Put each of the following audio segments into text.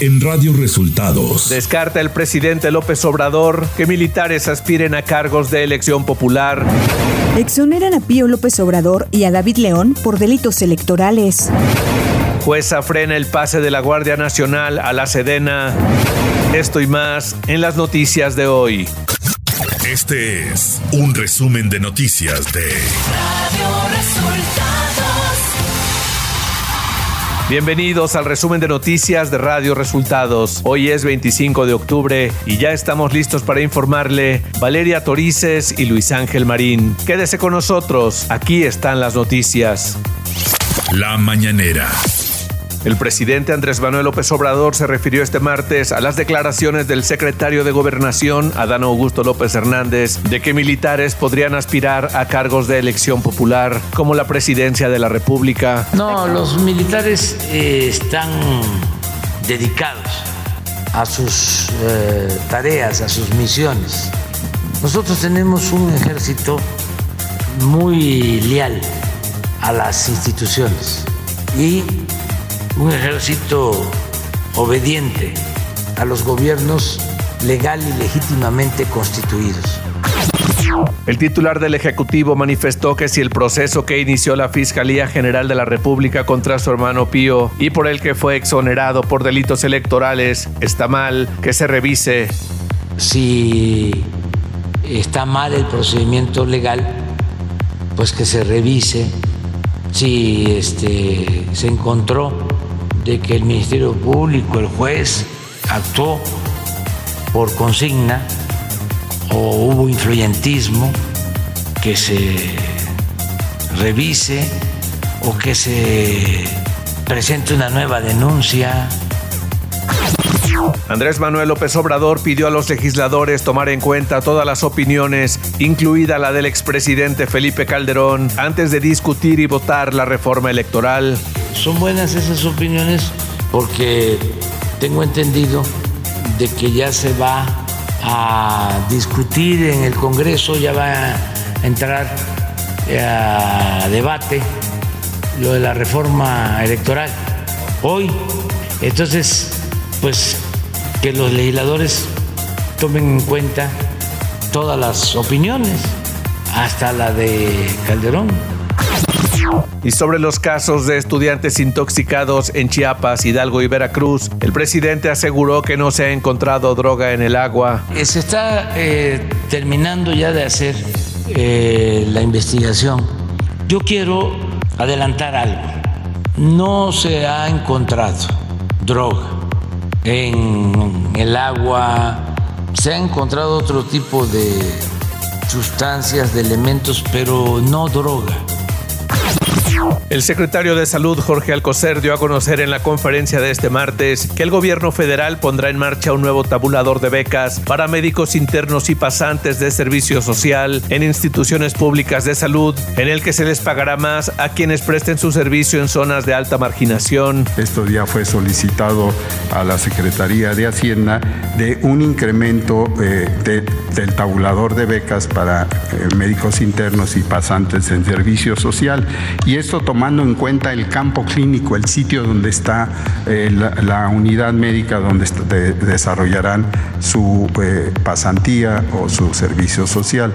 en Radio Resultados. Descarta el presidente López Obrador que militares aspiren a cargos de elección popular. Exoneran a Pío López Obrador y a David León por delitos electorales. Jueza frena el pase de la Guardia Nacional a la Sedena. Esto y más en las noticias de hoy. Este es un resumen de noticias de Radio Resultados. Bienvenidos al resumen de noticias de Radio Resultados. Hoy es 25 de octubre y ya estamos listos para informarle Valeria Torices y Luis Ángel Marín. Quédese con nosotros, aquí están las noticias. La mañanera. El presidente Andrés Manuel López Obrador se refirió este martes a las declaraciones del secretario de Gobernación, Adán Augusto López Hernández, de que militares podrían aspirar a cargos de elección popular, como la presidencia de la República. No, los militares eh, están dedicados a sus eh, tareas, a sus misiones. Nosotros tenemos un ejército muy leal a las instituciones y un ejército obediente a los gobiernos legal y legítimamente constituidos. El titular del Ejecutivo manifestó que si el proceso que inició la Fiscalía General de la República contra su hermano Pío y por el que fue exonerado por delitos electorales está mal, que se revise. Si está mal el procedimiento legal, pues que se revise. Si este, se encontró de que el Ministerio Público, el juez, actuó por consigna o hubo influyentismo, que se revise o que se presente una nueva denuncia. Andrés Manuel López Obrador pidió a los legisladores tomar en cuenta todas las opiniones, incluida la del expresidente Felipe Calderón, antes de discutir y votar la reforma electoral. Son buenas esas opiniones porque tengo entendido de que ya se va a discutir en el Congreso, ya va a entrar a debate lo de la reforma electoral hoy. Entonces, pues que los legisladores tomen en cuenta todas las opiniones, hasta la de Calderón. Y sobre los casos de estudiantes intoxicados en Chiapas, Hidalgo y Veracruz, el presidente aseguró que no se ha encontrado droga en el agua. Se está eh, terminando ya de hacer eh, la investigación. Yo quiero adelantar algo. No se ha encontrado droga en el agua, se ha encontrado otro tipo de sustancias, de elementos, pero no droga. El secretario de Salud, Jorge Alcocer, dio a conocer en la conferencia de este martes que el gobierno federal pondrá en marcha un nuevo tabulador de becas para médicos internos y pasantes de servicio social en instituciones públicas de salud, en el que se les pagará más a quienes presten su servicio en zonas de alta marginación. Esto ya fue solicitado a la Secretaría de Hacienda de un incremento eh, del tabulador de becas para eh, médicos internos y pasantes en servicio social. Y esto tomando en cuenta el campo clínico, el sitio donde está eh, la, unidad médica donde desarrollarán su eh, pasantía o su servicio social.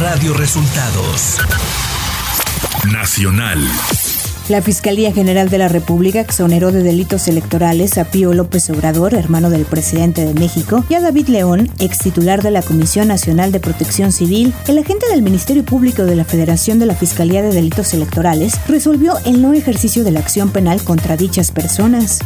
Radio Resultados Nacional. La Fiscalía General de la República exoneró de delitos electorales a Pío López Obrador, hermano del presidente de México, y a David León, ex titular de la Comisión Nacional de Protección Civil. El agente del Ministerio Público de la Federación de la Fiscalía de Delitos Electorales resolvió el no ejercicio de la acción penal contra dichas personas.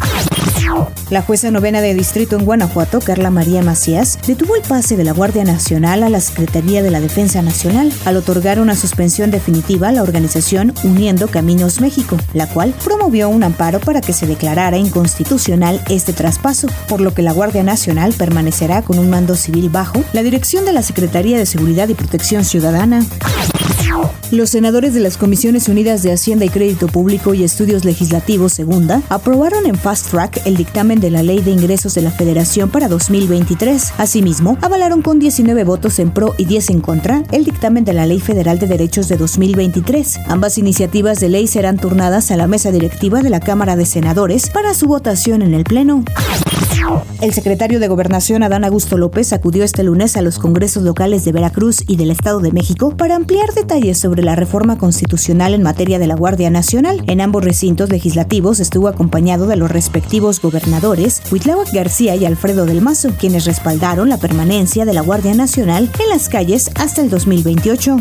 La jueza novena de distrito en Guanajuato, Carla María Macías, detuvo el pase de la Guardia Nacional a la Secretaría de la Defensa Nacional al otorgar una suspensión definitiva a la organización Uniendo Caminos México, la cual promovió un amparo para que se declarara inconstitucional este traspaso, por lo que la Guardia Nacional permanecerá con un mando civil bajo la dirección de la Secretaría de Seguridad y Protección Ciudadana. Los senadores de las Comisiones Unidas de Hacienda y Crédito Público y Estudios Legislativos Segunda aprobaron en fast track el dictamen de la Ley de Ingresos de la Federación para 2023. Asimismo, avalaron con 19 votos en pro y 10 en contra el dictamen de la Ley Federal de Derechos de 2023. Ambas iniciativas de ley serán turnadas a la mesa directiva de la Cámara de Senadores para su votación en el Pleno. El secretario de Gobernación Adán Augusto López acudió este lunes a los congresos locales de Veracruz y del Estado de México para ampliar detalles sobre la reforma constitucional en materia de la Guardia Nacional. En ambos recintos legislativos estuvo acompañado de los respectivos gobernadores Huitláhuac García y Alfredo del Mazo, quienes respaldaron la permanencia de la Guardia Nacional en las calles hasta el 2028.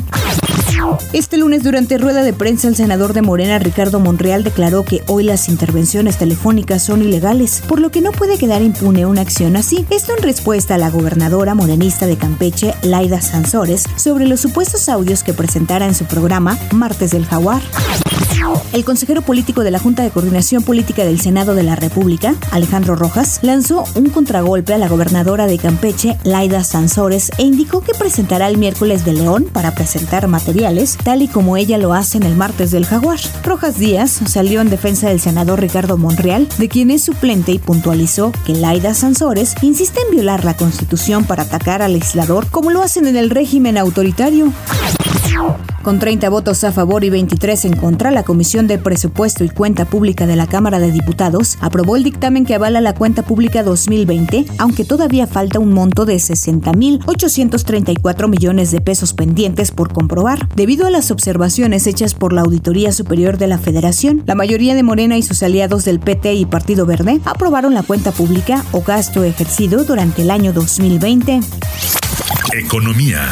Este lunes, durante rueda de prensa, el senador de Morena, Ricardo Monreal, declaró que hoy las intervenciones telefónicas son ilegales, por lo que no puede quedar impune una acción así. Esto en respuesta a la gobernadora morenista de Campeche, Laida Sansores, sobre los supuestos audios que presentara en su programa Martes del Jaguar. El consejero político de la Junta de Coordinación Política del Senado de la República, Alejandro Rojas, lanzó un contragolpe a la gobernadora de Campeche, Laida Sansores, e indicó que presentará el miércoles de León para presentar materiales, tal y como ella lo hace en el martes del Jaguar. Rojas Díaz salió en defensa del senador Ricardo Monreal, de quien es suplente y puntualizó que Laida Sansores insiste en violar la Constitución para atacar al legislador como lo hacen en el régimen autoritario. Con 30 votos a favor y 23 en contra, la Comisión de Presupuesto y Cuenta Pública de la Cámara de Diputados aprobó el dictamen que avala la cuenta pública 2020, aunque todavía falta un monto de 60.834 millones de pesos pendientes por comprobar. Debido a las observaciones hechas por la Auditoría Superior de la Federación, la mayoría de Morena y sus aliados del PT y Partido Verde aprobaron la cuenta pública o gasto ejercido durante el año 2020. Economía.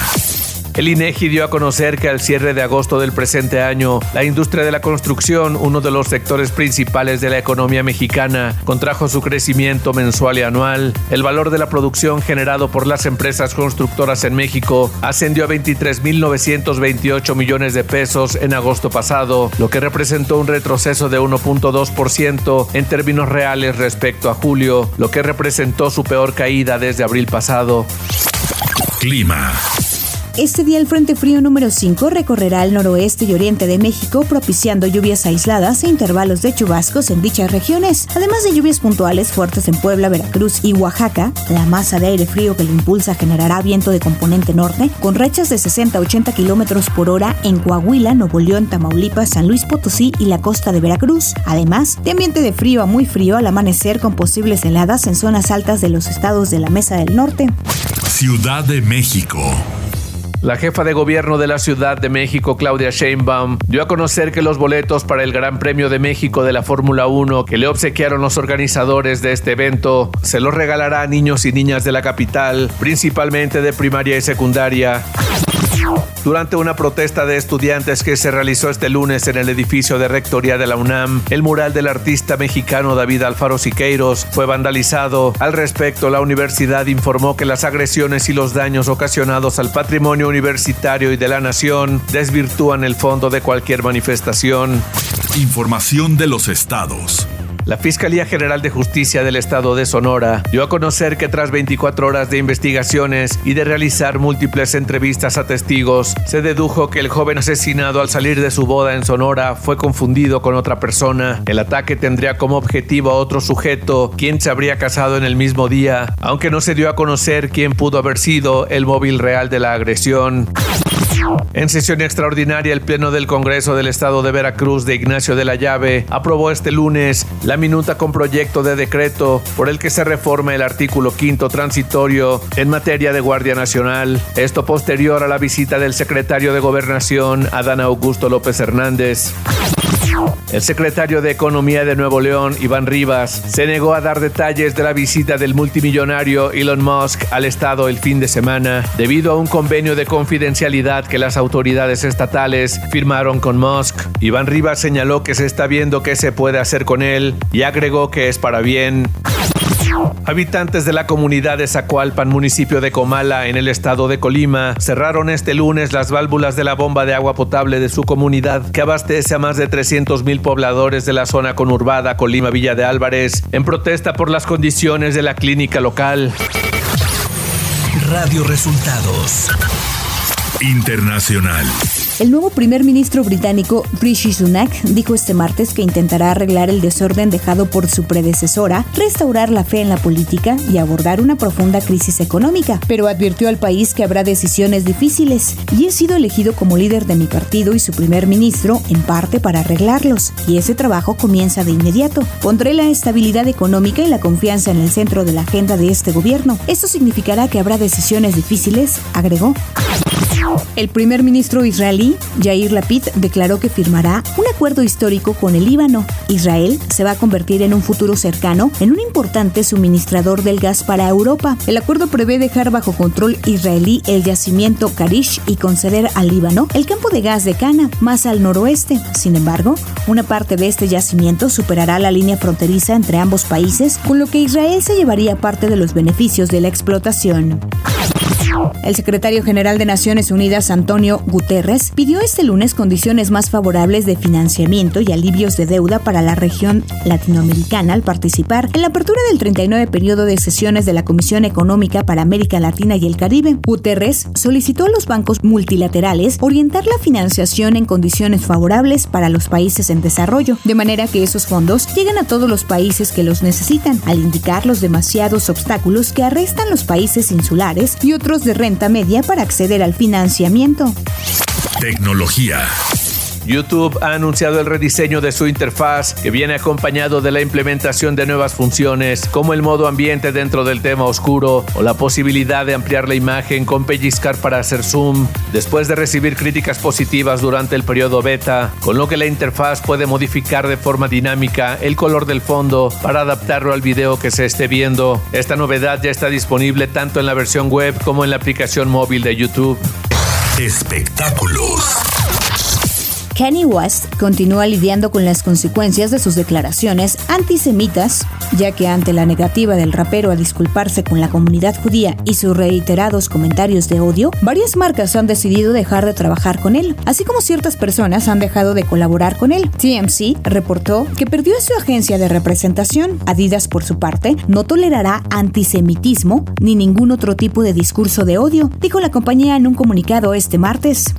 El INEGI dio a conocer que al cierre de agosto del presente año, la industria de la construcción, uno de los sectores principales de la economía mexicana, contrajo su crecimiento mensual y anual. El valor de la producción generado por las empresas constructoras en México ascendió a 23.928 millones de pesos en agosto pasado, lo que representó un retroceso de 1.2% en términos reales respecto a julio, lo que representó su peor caída desde abril pasado. Clima. Este día el Frente Frío número 5 recorrerá el noroeste y oriente de México, propiciando lluvias aisladas e intervalos de chubascos en dichas regiones. Además de lluvias puntuales fuertes en Puebla, Veracruz y Oaxaca, la masa de aire frío que lo impulsa generará viento de componente norte, con rachas de 60 a 80 kilómetros por hora en Coahuila, Nuevo León, Tamaulipas, San Luis Potosí y la costa de Veracruz. Además, de ambiente de frío a muy frío al amanecer con posibles heladas en zonas altas de los estados de la Mesa del Norte. Ciudad de México. La jefa de gobierno de la Ciudad de México, Claudia Sheinbaum, dio a conocer que los boletos para el Gran Premio de México de la Fórmula 1 que le obsequiaron los organizadores de este evento se los regalará a niños y niñas de la capital, principalmente de primaria y secundaria. Durante una protesta de estudiantes que se realizó este lunes en el edificio de Rectoría de la UNAM, el mural del artista mexicano David Alfaro Siqueiros fue vandalizado. Al respecto, la universidad informó que las agresiones y los daños ocasionados al patrimonio universitario y de la nación desvirtúan el fondo de cualquier manifestación. Información de los estados. La Fiscalía General de Justicia del Estado de Sonora dio a conocer que tras 24 horas de investigaciones y de realizar múltiples entrevistas a testigos, se dedujo que el joven asesinado al salir de su boda en Sonora fue confundido con otra persona. El ataque tendría como objetivo a otro sujeto, quien se habría casado en el mismo día, aunque no se dio a conocer quién pudo haber sido el móvil real de la agresión. En sesión extraordinaria, el Pleno del Congreso del Estado de Veracruz de Ignacio de la Llave aprobó este lunes la minuta con proyecto de decreto por el que se reforma el artículo quinto transitorio en materia de Guardia Nacional. Esto posterior a la visita del secretario de Gobernación, Adán Augusto López Hernández. El secretario de Economía de Nuevo León, Iván Rivas, se negó a dar detalles de la visita del multimillonario Elon Musk al Estado el fin de semana, debido a un convenio de confidencialidad que las autoridades estatales firmaron con Musk. Iván Rivas señaló que se está viendo qué se puede hacer con él y agregó que es para bien. Habitantes de la comunidad de Zacualpan, municipio de Comala, en el estado de Colima, cerraron este lunes las válvulas de la bomba de agua potable de su comunidad, que abastece a más de 300 mil pobladores de la zona conurbada Colima Villa de Álvarez, en protesta por las condiciones de la clínica local. Radio Resultados. Internacional. El nuevo primer ministro británico Rishi Sunak dijo este martes que intentará arreglar el desorden dejado por su predecesora, restaurar la fe en la política y abordar una profunda crisis económica, pero advirtió al país que habrá decisiones difíciles y he sido elegido como líder de mi partido y su primer ministro en parte para arreglarlos, y ese trabajo comienza de inmediato. Pondré la estabilidad económica y la confianza en el centro de la agenda de este gobierno. Esto significará que habrá decisiones difíciles, agregó. El primer ministro israelí, Yair Lapid, declaró que firmará un acuerdo histórico con el Líbano. Israel se va a convertir en un futuro cercano en un importante suministrador del gas para Europa. El acuerdo prevé dejar bajo control israelí el yacimiento Karish y conceder al Líbano el campo de gas de Cana, más al noroeste. Sin embargo, una parte de este yacimiento superará la línea fronteriza entre ambos países, con lo que Israel se llevaría parte de los beneficios de la explotación. El secretario general de Naciones Unidas, Antonio Guterres, pidió este lunes condiciones más favorables de financiamiento y alivios de deuda para la región latinoamericana al participar en la apertura del 39 periodo de sesiones de la Comisión Económica para América Latina y el Caribe. Guterres solicitó a los bancos multilaterales orientar la financiación en condiciones favorables para los países en desarrollo, de manera que esos fondos lleguen a todos los países que los necesitan, al indicar los demasiados obstáculos que arrestan los países insulares y otros de renta media para acceder al financiamiento. Tecnología. YouTube ha anunciado el rediseño de su interfaz que viene acompañado de la implementación de nuevas funciones como el modo ambiente dentro del tema oscuro o la posibilidad de ampliar la imagen con pellizcar para hacer zoom después de recibir críticas positivas durante el periodo beta, con lo que la interfaz puede modificar de forma dinámica el color del fondo para adaptarlo al video que se esté viendo. Esta novedad ya está disponible tanto en la versión web como en la aplicación móvil de YouTube. Espectáculos. Kanye West continúa lidiando con las consecuencias de sus declaraciones antisemitas, ya que ante la negativa del rapero a disculparse con la comunidad judía y sus reiterados comentarios de odio, varias marcas han decidido dejar de trabajar con él, así como ciertas personas han dejado de colaborar con él. TMC reportó que perdió su agencia de representación. Adidas, por su parte, no tolerará antisemitismo ni ningún otro tipo de discurso de odio, dijo la compañía en un comunicado este martes.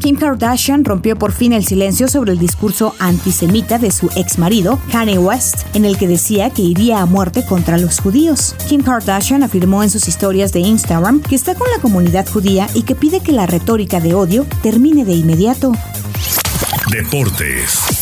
Kim Kardashian rompió por fin el silencio sobre el discurso antisemita de su ex marido, Kanye West, en el que decía que iría a muerte contra los judíos. Kim Kardashian afirmó en sus historias de Instagram que está con la comunidad judía y que pide que la retórica de odio termine de inmediato. Deportes.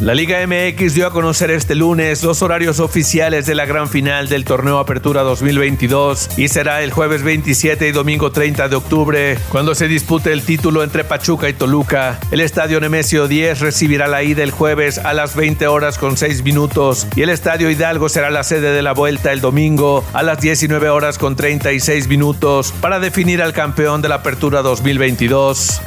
La Liga MX dio a conocer este lunes los horarios oficiales de la gran final del torneo Apertura 2022 y será el jueves 27 y domingo 30 de octubre cuando se dispute el título entre Pachuca y Toluca. El estadio Nemesio 10 recibirá la ida el jueves a las 20 horas con 6 minutos y el estadio Hidalgo será la sede de la vuelta el domingo a las 19 horas con 36 minutos para definir al campeón de la Apertura 2022.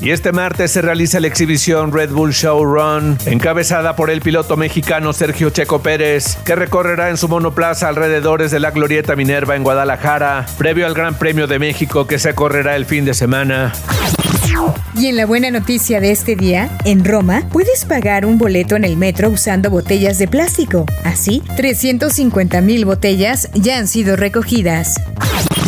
Y este martes se realiza la exhibición Red Bull Show Run, encabezada por el piloto mexicano Sergio Checo Pérez, que recorrerá en su monoplaza alrededores de la Glorieta Minerva en Guadalajara, previo al Gran Premio de México que se correrá el fin de semana. Y en la buena noticia de este día, en Roma puedes pagar un boleto en el metro usando botellas de plástico. Así, 350 mil botellas ya han sido recogidas.